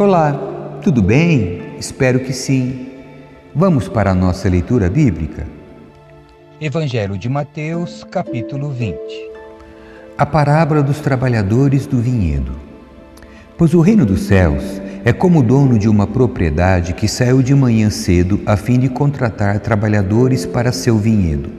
Olá, tudo bem? Espero que sim. Vamos para a nossa leitura bíblica? Evangelho de Mateus, capítulo 20. A parábola dos trabalhadores do vinhedo. Pois o reino dos céus é como o dono de uma propriedade que saiu de manhã cedo a fim de contratar trabalhadores para seu vinhedo.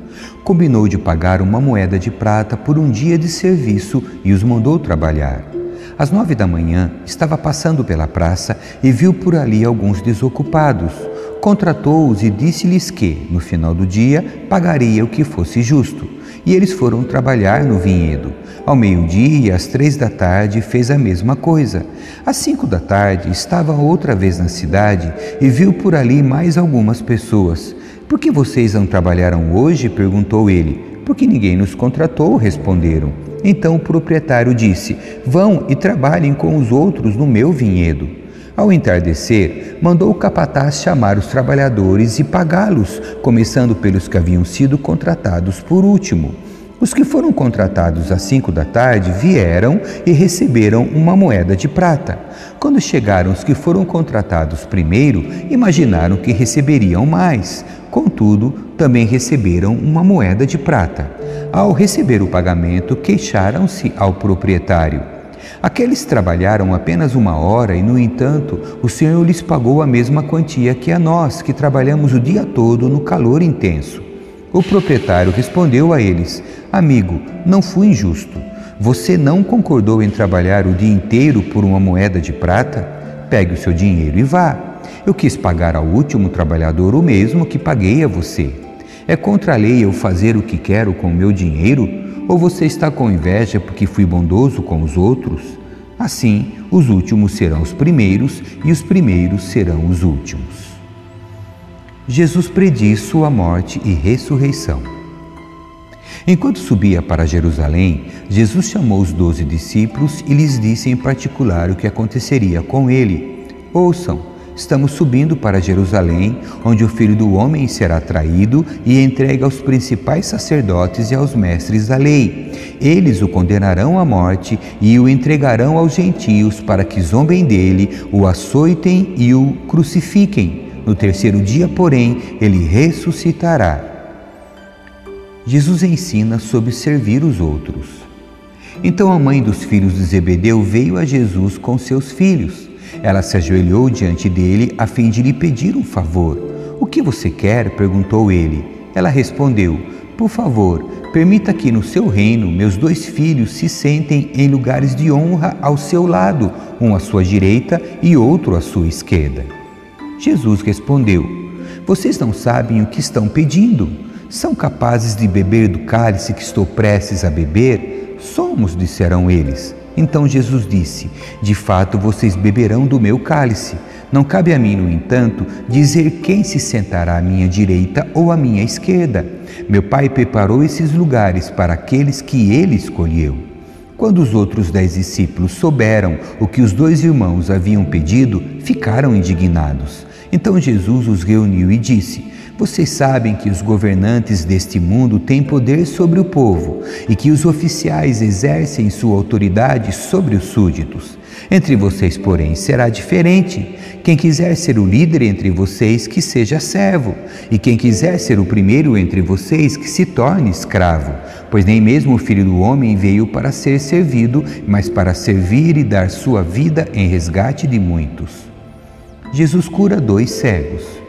Combinou de pagar uma moeda de prata por um dia de serviço e os mandou trabalhar. Às nove da manhã, estava passando pela praça e viu por ali alguns desocupados. Contratou-os e disse-lhes que, no final do dia, pagaria o que fosse justo. E eles foram trabalhar no vinhedo. Ao meio-dia às três da tarde fez a mesma coisa. Às cinco da tarde estava outra vez na cidade e viu por ali mais algumas pessoas. Por que vocês não trabalharam hoje? perguntou ele. Porque ninguém nos contratou, responderam. Então o proprietário disse: Vão e trabalhem com os outros no meu vinhedo. Ao entardecer, mandou o capataz chamar os trabalhadores e pagá-los, começando pelos que haviam sido contratados por último. Os que foram contratados às cinco da tarde vieram e receberam uma moeda de prata. Quando chegaram os que foram contratados primeiro, imaginaram que receberiam mais. Contudo, também receberam uma moeda de prata. Ao receber o pagamento, queixaram-se ao proprietário. Aqueles trabalharam apenas uma hora e, no entanto, o Senhor lhes pagou a mesma quantia que a nós, que trabalhamos o dia todo no calor intenso. O proprietário respondeu a eles: Amigo, não fui injusto. Você não concordou em trabalhar o dia inteiro por uma moeda de prata? Pegue o seu dinheiro e vá. Eu quis pagar ao último trabalhador o mesmo que paguei a você. É contra a lei eu fazer o que quero com o meu dinheiro? Ou você está com inveja porque fui bondoso com os outros? Assim, os últimos serão os primeiros e os primeiros serão os últimos. Jesus prediz sua morte e ressurreição. Enquanto subia para Jerusalém, Jesus chamou os doze discípulos e lhes disse em particular o que aconteceria com ele. Ouçam, estamos subindo para Jerusalém, onde o filho do homem será traído e entregue aos principais sacerdotes e aos mestres da lei. Eles o condenarão à morte e o entregarão aos gentios para que zombem dele, o açoitem e o crucifiquem no terceiro dia, porém, ele ressuscitará. Jesus ensina sobre servir os outros. Então a mãe dos filhos de Zebedeu veio a Jesus com seus filhos. Ela se ajoelhou diante dele a fim de lhe pedir um favor. O que você quer? perguntou ele. Ela respondeu: Por favor, permita que no seu reino meus dois filhos se sentem em lugares de honra ao seu lado, um à sua direita e outro à sua esquerda. Jesus respondeu: Vocês não sabem o que estão pedindo. São capazes de beber do cálice que estou prestes a beber? Somos, disseram eles. Então Jesus disse: De fato, vocês beberão do meu cálice. Não cabe a mim, no entanto, dizer quem se sentará à minha direita ou à minha esquerda. Meu Pai preparou esses lugares para aqueles que ele escolheu. Quando os outros dez discípulos souberam o que os dois irmãos haviam pedido, ficaram indignados. Então Jesus os reuniu e disse: Vocês sabem que os governantes deste mundo têm poder sobre o povo e que os oficiais exercem sua autoridade sobre os súditos. Entre vocês, porém, será diferente. Quem quiser ser o líder entre vocês, que seja servo, e quem quiser ser o primeiro entre vocês, que se torne escravo. Pois nem mesmo o filho do homem veio para ser servido, mas para servir e dar sua vida em resgate de muitos. Jesus cura dois cegos.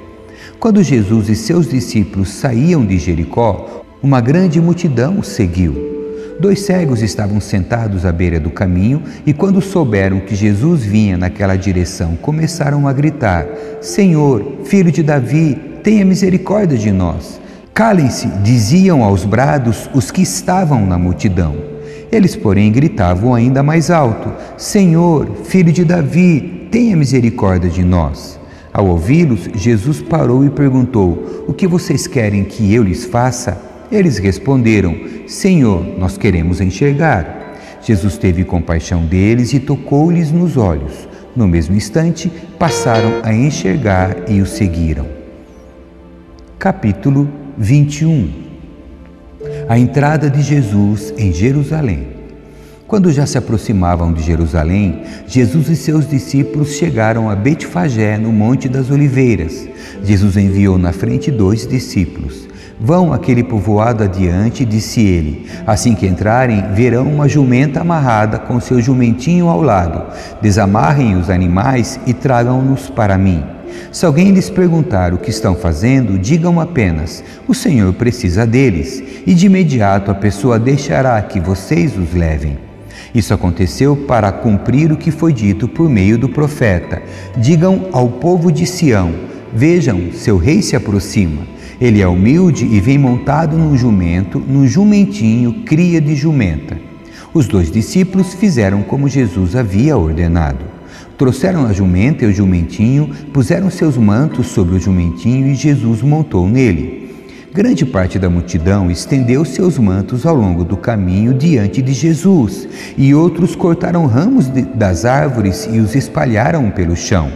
Quando Jesus e seus discípulos saíam de Jericó, uma grande multidão os seguiu. Dois cegos estavam sentados à beira do caminho e, quando souberam que Jesus vinha naquela direção, começaram a gritar: Senhor, filho de Davi, tenha misericórdia de nós. Calem-se, diziam aos brados os que estavam na multidão. Eles, porém, gritavam ainda mais alto: Senhor, filho de Davi, tenha misericórdia de nós. Ao ouvi-los, Jesus parou e perguntou: O que vocês querem que eu lhes faça? Eles responderam: Senhor, nós queremos enxergar. Jesus teve compaixão deles e tocou-lhes nos olhos. No mesmo instante, passaram a enxergar e o seguiram. Capítulo 21 A entrada de Jesus em Jerusalém. Quando já se aproximavam de Jerusalém, Jesus e seus discípulos chegaram a Betfagé, no Monte das Oliveiras. Jesus enviou na frente dois discípulos. Vão aquele povoado adiante, disse ele. Assim que entrarem, verão uma jumenta amarrada com seu jumentinho ao lado. Desamarrem os animais e tragam-nos para mim. Se alguém lhes perguntar o que estão fazendo, digam apenas: O Senhor precisa deles, e de imediato a pessoa deixará que vocês os levem. Isso aconteceu para cumprir o que foi dito por meio do profeta. Digam ao povo de Sião: Vejam, seu rei se aproxima. Ele é humilde e vem montado num jumento, num jumentinho, cria de jumenta. Os dois discípulos fizeram como Jesus havia ordenado. Trouxeram a jumenta e o jumentinho, puseram seus mantos sobre o jumentinho e Jesus montou nele. Grande parte da multidão estendeu seus mantos ao longo do caminho diante de Jesus, e outros cortaram ramos de, das árvores e os espalharam pelo chão.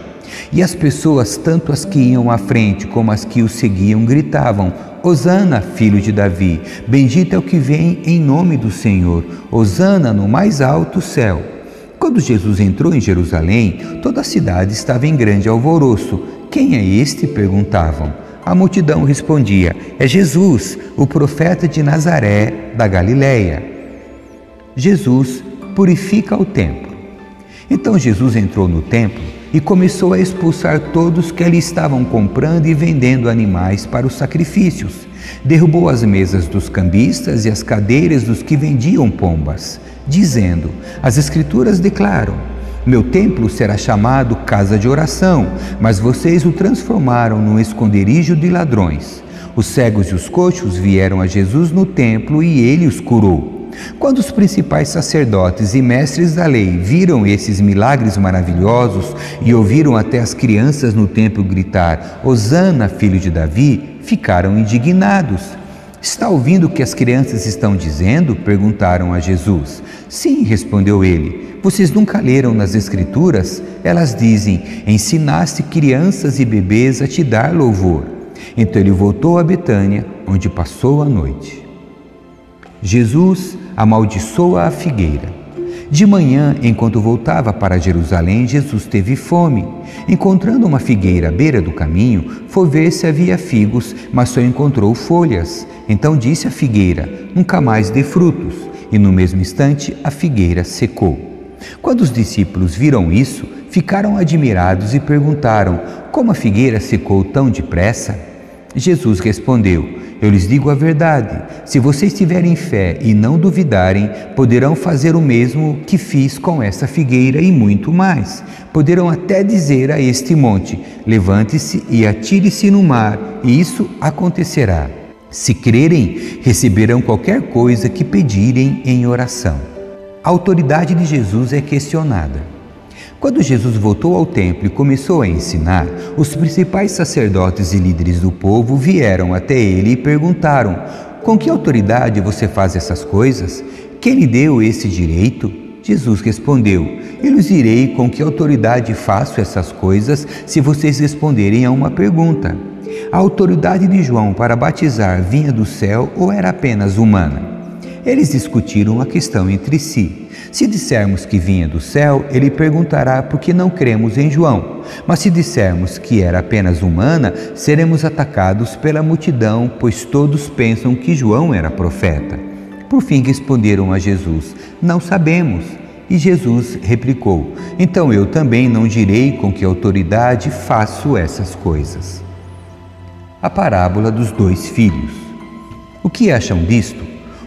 E as pessoas, tanto as que iam à frente como as que o seguiam, gritavam: Hosana, filho de Davi, bendito é o que vem em nome do Senhor, Hosana no mais alto céu. Quando Jesus entrou em Jerusalém, toda a cidade estava em grande alvoroço. Quem é este? perguntavam. A multidão respondia: É Jesus, o profeta de Nazaré da Galileia. Jesus purifica o templo. Então Jesus entrou no templo e começou a expulsar todos que ali estavam comprando e vendendo animais para os sacrifícios. Derrubou as mesas dos cambistas e as cadeiras dos que vendiam pombas, dizendo: As Escrituras declaram meu templo será chamado casa de oração, mas vocês o transformaram num esconderijo de ladrões. Os cegos e os coxos vieram a Jesus no templo e ele os curou. Quando os principais sacerdotes e mestres da lei viram esses milagres maravilhosos e ouviram até as crianças no templo gritar: Hosana, filho de Davi, ficaram indignados. Está ouvindo o que as crianças estão dizendo? perguntaram a Jesus. Sim, respondeu ele. Vocês nunca leram nas Escrituras? Elas dizem: Ensinaste crianças e bebês a te dar louvor. Então ele voltou a Betânia, onde passou a noite. Jesus amaldiçoa a figueira. De manhã, enquanto voltava para Jerusalém, Jesus teve fome. Encontrando uma figueira à beira do caminho, foi ver se havia figos, mas só encontrou folhas. Então disse à figueira: Nunca mais dê frutos. E no mesmo instante a figueira secou. Quando os discípulos viram isso, ficaram admirados e perguntaram: Como a figueira secou tão depressa? Jesus respondeu: Eu lhes digo a verdade. Se vocês tiverem fé e não duvidarem, poderão fazer o mesmo que fiz com essa figueira e muito mais. Poderão até dizer a este monte: Levante-se e atire-se no mar, e isso acontecerá. Se crerem, receberão qualquer coisa que pedirem em oração. A autoridade de Jesus é questionada. Quando Jesus voltou ao templo e começou a ensinar, os principais sacerdotes e líderes do povo vieram até ele e perguntaram: Com que autoridade você faz essas coisas? Quem lhe deu esse direito? Jesus respondeu: Eu lhes direi com que autoridade faço essas coisas se vocês responderem a uma pergunta. A autoridade de João para batizar vinha do céu ou era apenas humana? Eles discutiram a questão entre si. Se dissermos que vinha do céu, ele perguntará por que não cremos em João. Mas se dissermos que era apenas humana, seremos atacados pela multidão, pois todos pensam que João era profeta. Por fim responderam a Jesus: Não sabemos. E Jesus replicou: Então eu também não direi com que autoridade faço essas coisas. A parábola dos dois filhos. O que acham disto?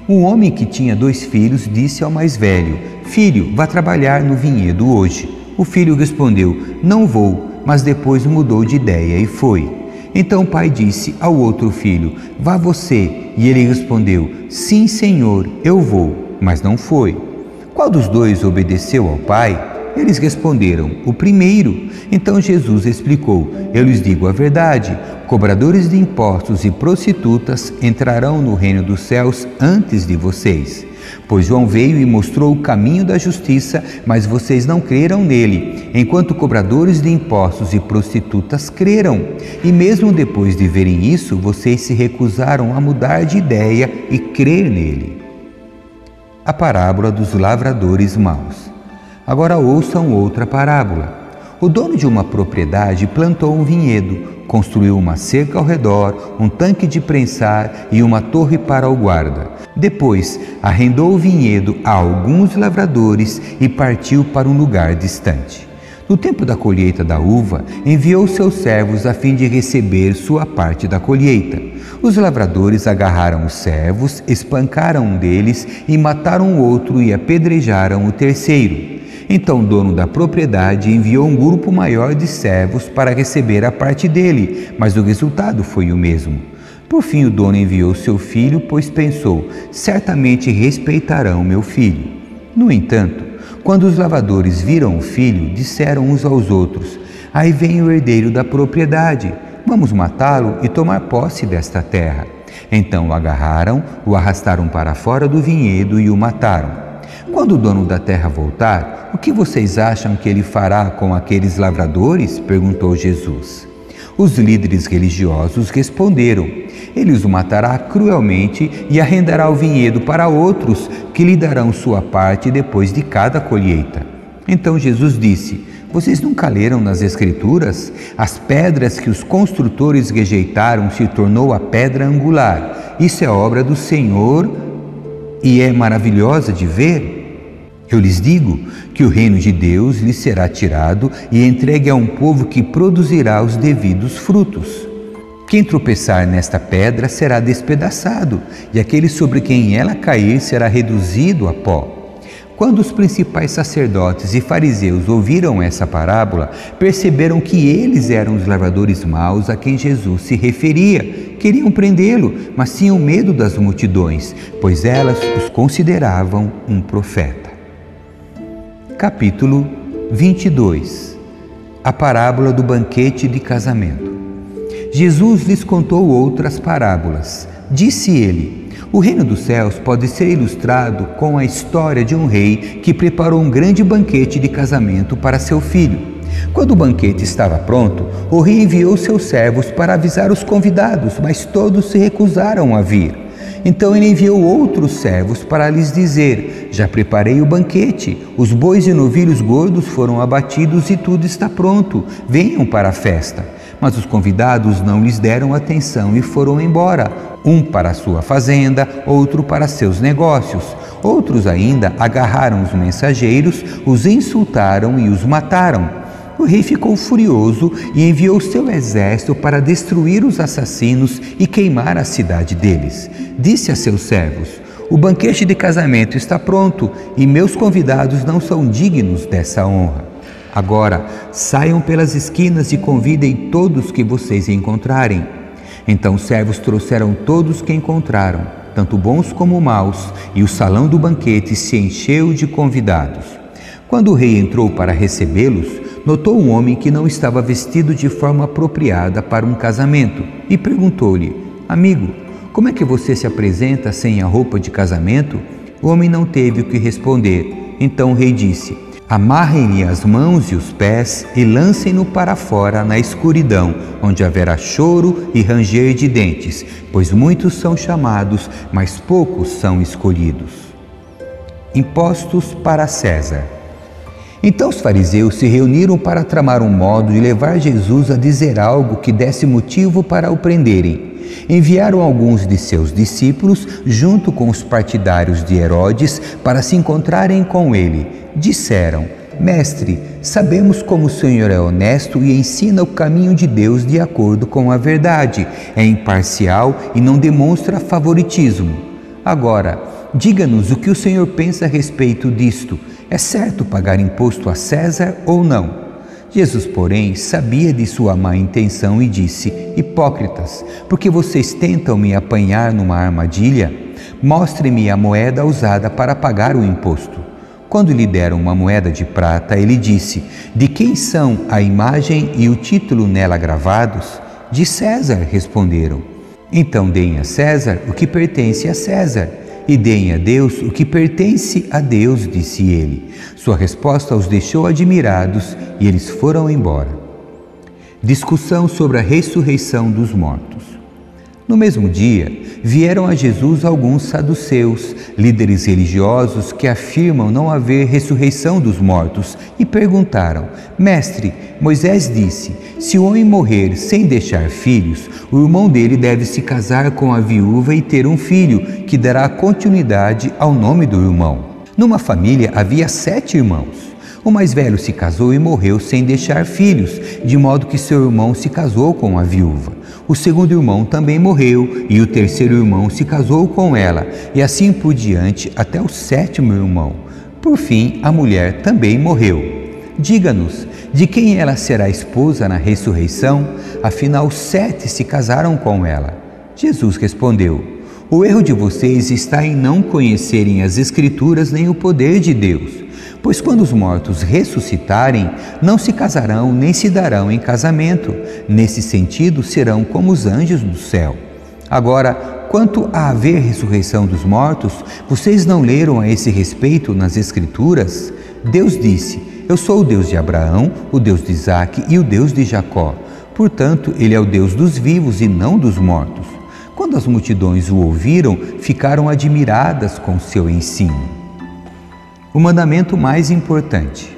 Um homem que tinha dois filhos disse ao mais velho: Filho, vá trabalhar no vinhedo hoje. O filho respondeu: Não vou, mas depois mudou de ideia e foi. Então o pai disse ao outro filho: Vá você. E ele respondeu: Sim, senhor, eu vou, mas não foi. Qual dos dois obedeceu ao pai? Eles responderam: O primeiro. Então Jesus explicou: Eu lhes digo a verdade: cobradores de impostos e prostitutas entrarão no reino dos céus antes de vocês. Pois João veio e mostrou o caminho da justiça, mas vocês não creram nele, enquanto cobradores de impostos e prostitutas creram. E mesmo depois de verem isso, vocês se recusaram a mudar de ideia e crer nele. a parábola dos lavradores maus. Agora ouçam outra parábola. O dono de uma propriedade plantou um vinhedo, construiu uma cerca ao redor, um tanque de prensar e uma torre para o guarda. Depois, arrendou o vinhedo a alguns lavradores e partiu para um lugar distante. No tempo da colheita da uva, enviou seus servos a fim de receber sua parte da colheita. Os lavradores agarraram os servos, espancaram um deles e mataram o outro e apedrejaram o terceiro. Então o dono da propriedade enviou um grupo maior de servos para receber a parte dele, mas o resultado foi o mesmo. Por fim, o dono enviou seu filho, pois pensou: certamente respeitarão meu filho. No entanto, quando os lavadores viram o filho, disseram uns aos outros: Aí vem o herdeiro da propriedade, vamos matá-lo e tomar posse desta terra. Então o agarraram, o arrastaram para fora do vinhedo e o mataram. Quando o dono da terra voltar, o que vocês acham que ele fará com aqueles lavradores? perguntou Jesus. Os líderes religiosos responderam: Ele os matará cruelmente e arrendará o vinhedo para outros que lhe darão sua parte depois de cada colheita. Então Jesus disse: Vocês nunca leram nas Escrituras? As pedras que os construtores rejeitaram se tornou a pedra angular. Isso é obra do Senhor e é maravilhosa de ver. Eu lhes digo que o reino de Deus lhes será tirado e entregue a um povo que produzirá os devidos frutos. Quem tropeçar nesta pedra será despedaçado, e aquele sobre quem ela cair será reduzido a pó. Quando os principais sacerdotes e fariseus ouviram essa parábola, perceberam que eles eram os lavradores maus a quem Jesus se referia. Queriam prendê-lo, mas tinham medo das multidões, pois elas os consideravam um profeta capítulo 22 A parábola do banquete de casamento. Jesus lhes contou outras parábolas. Disse ele: O reino dos céus pode ser ilustrado com a história de um rei que preparou um grande banquete de casamento para seu filho. Quando o banquete estava pronto, o rei enviou seus servos para avisar os convidados, mas todos se recusaram a vir. Então ele enviou outros servos para lhes dizer: Já preparei o banquete, os bois e novilhos gordos foram abatidos e tudo está pronto, venham para a festa. Mas os convidados não lhes deram atenção e foram embora, um para sua fazenda, outro para seus negócios. Outros ainda agarraram os mensageiros, os insultaram e os mataram. O rei ficou furioso e enviou seu exército para destruir os assassinos e queimar a cidade deles. Disse a seus servos: O banquete de casamento está pronto e meus convidados não são dignos dessa honra. Agora saiam pelas esquinas e convidem todos que vocês encontrarem. Então os servos trouxeram todos que encontraram, tanto bons como maus, e o salão do banquete se encheu de convidados. Quando o rei entrou para recebê-los, notou um homem que não estava vestido de forma apropriada para um casamento e perguntou-lhe: Amigo, como é que você se apresenta sem a roupa de casamento? O homem não teve o que responder. Então o rei disse: Amarrem-lhe as mãos e os pés e lancem-no para fora na escuridão, onde haverá choro e ranger de dentes, pois muitos são chamados, mas poucos são escolhidos. Impostos para César. Então os fariseus se reuniram para tramar um modo de levar Jesus a dizer algo que desse motivo para o prenderem. Enviaram alguns de seus discípulos junto com os partidários de Herodes para se encontrarem com ele. Disseram: Mestre, sabemos como o Senhor é honesto e ensina o caminho de Deus de acordo com a verdade, é imparcial e não demonstra favoritismo. Agora, diga-nos o que o Senhor pensa a respeito disto. É certo pagar imposto a César ou não? Jesus, porém, sabia de sua má intenção e disse: Hipócritas, porque vocês tentam me apanhar numa armadilha? Mostre-me a moeda usada para pagar o imposto. Quando lhe deram uma moeda de prata, ele disse: De quem são a imagem e o título nela gravados? De César, responderam. Então deem a César o que pertence a César e deem a Deus o que pertence a Deus, disse ele. Sua resposta os deixou admirados e eles foram embora. Discussão sobre a ressurreição dos mortos. No mesmo dia, vieram a Jesus alguns saduceus, líderes religiosos que afirmam não haver ressurreição dos mortos, e perguntaram: Mestre, Moisés disse: se o homem morrer sem deixar filhos, o irmão dele deve se casar com a viúva e ter um filho, que dará continuidade ao nome do irmão. Numa família havia sete irmãos. O mais velho se casou e morreu sem deixar filhos, de modo que seu irmão se casou com a viúva. O segundo irmão também morreu, e o terceiro irmão se casou com ela, e assim por diante até o sétimo irmão. Por fim, a mulher também morreu. Diga-nos, de quem ela será esposa na ressurreição? Afinal, sete se casaram com ela. Jesus respondeu: O erro de vocês está em não conhecerem as Escrituras nem o poder de Deus. Pois quando os mortos ressuscitarem, não se casarão nem se darão em casamento. Nesse sentido, serão como os anjos do céu. Agora, quanto a haver ressurreição dos mortos, vocês não leram a esse respeito nas Escrituras? Deus disse: Eu sou o Deus de Abraão, o Deus de Isaque e o Deus de Jacó. Portanto, ele é o Deus dos vivos e não dos mortos. Quando as multidões o ouviram, ficaram admiradas com seu ensino o mandamento mais importante.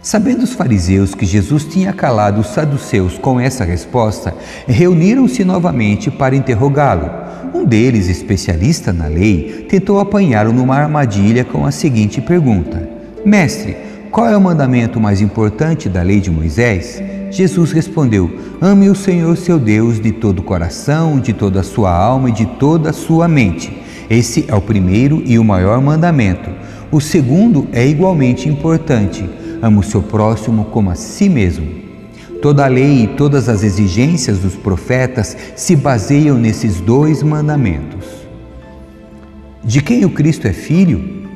Sabendo os fariseus que Jesus tinha calado os saduceus com essa resposta, reuniram-se novamente para interrogá-lo. Um deles, especialista na lei, tentou apanhá-lo numa armadilha com a seguinte pergunta: Mestre, qual é o mandamento mais importante da lei de Moisés? Jesus respondeu: Ame o Senhor seu Deus de todo o coração, de toda a sua alma e de toda a sua mente. Esse é o primeiro e o maior mandamento. O segundo é igualmente importante: ama o seu próximo como a si mesmo. Toda a lei e todas as exigências dos profetas se baseiam nesses dois mandamentos. De quem o Cristo é filho?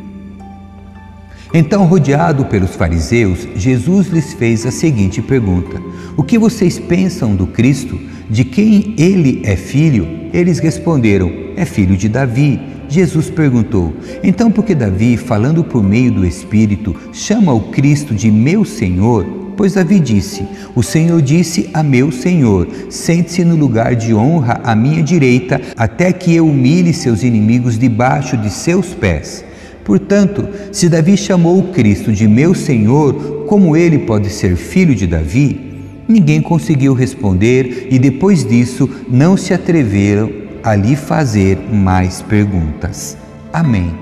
Então, rodeado pelos fariseus, Jesus lhes fez a seguinte pergunta: O que vocês pensam do Cristo? De quem ele é filho? Eles responderam: É filho de Davi. Jesus perguntou: Então, por que Davi, falando por meio do Espírito, chama o Cristo de meu Senhor? Pois Davi disse: O Senhor disse a meu Senhor: Sente-se no lugar de honra à minha direita, até que eu humilhe seus inimigos debaixo de seus pés. Portanto, se Davi chamou o Cristo de meu Senhor, como ele pode ser filho de Davi? Ninguém conseguiu responder e depois disso não se atreveram a lhe fazer mais perguntas. Amém.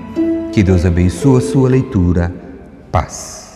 Que Deus abençoe a sua leitura. Paz.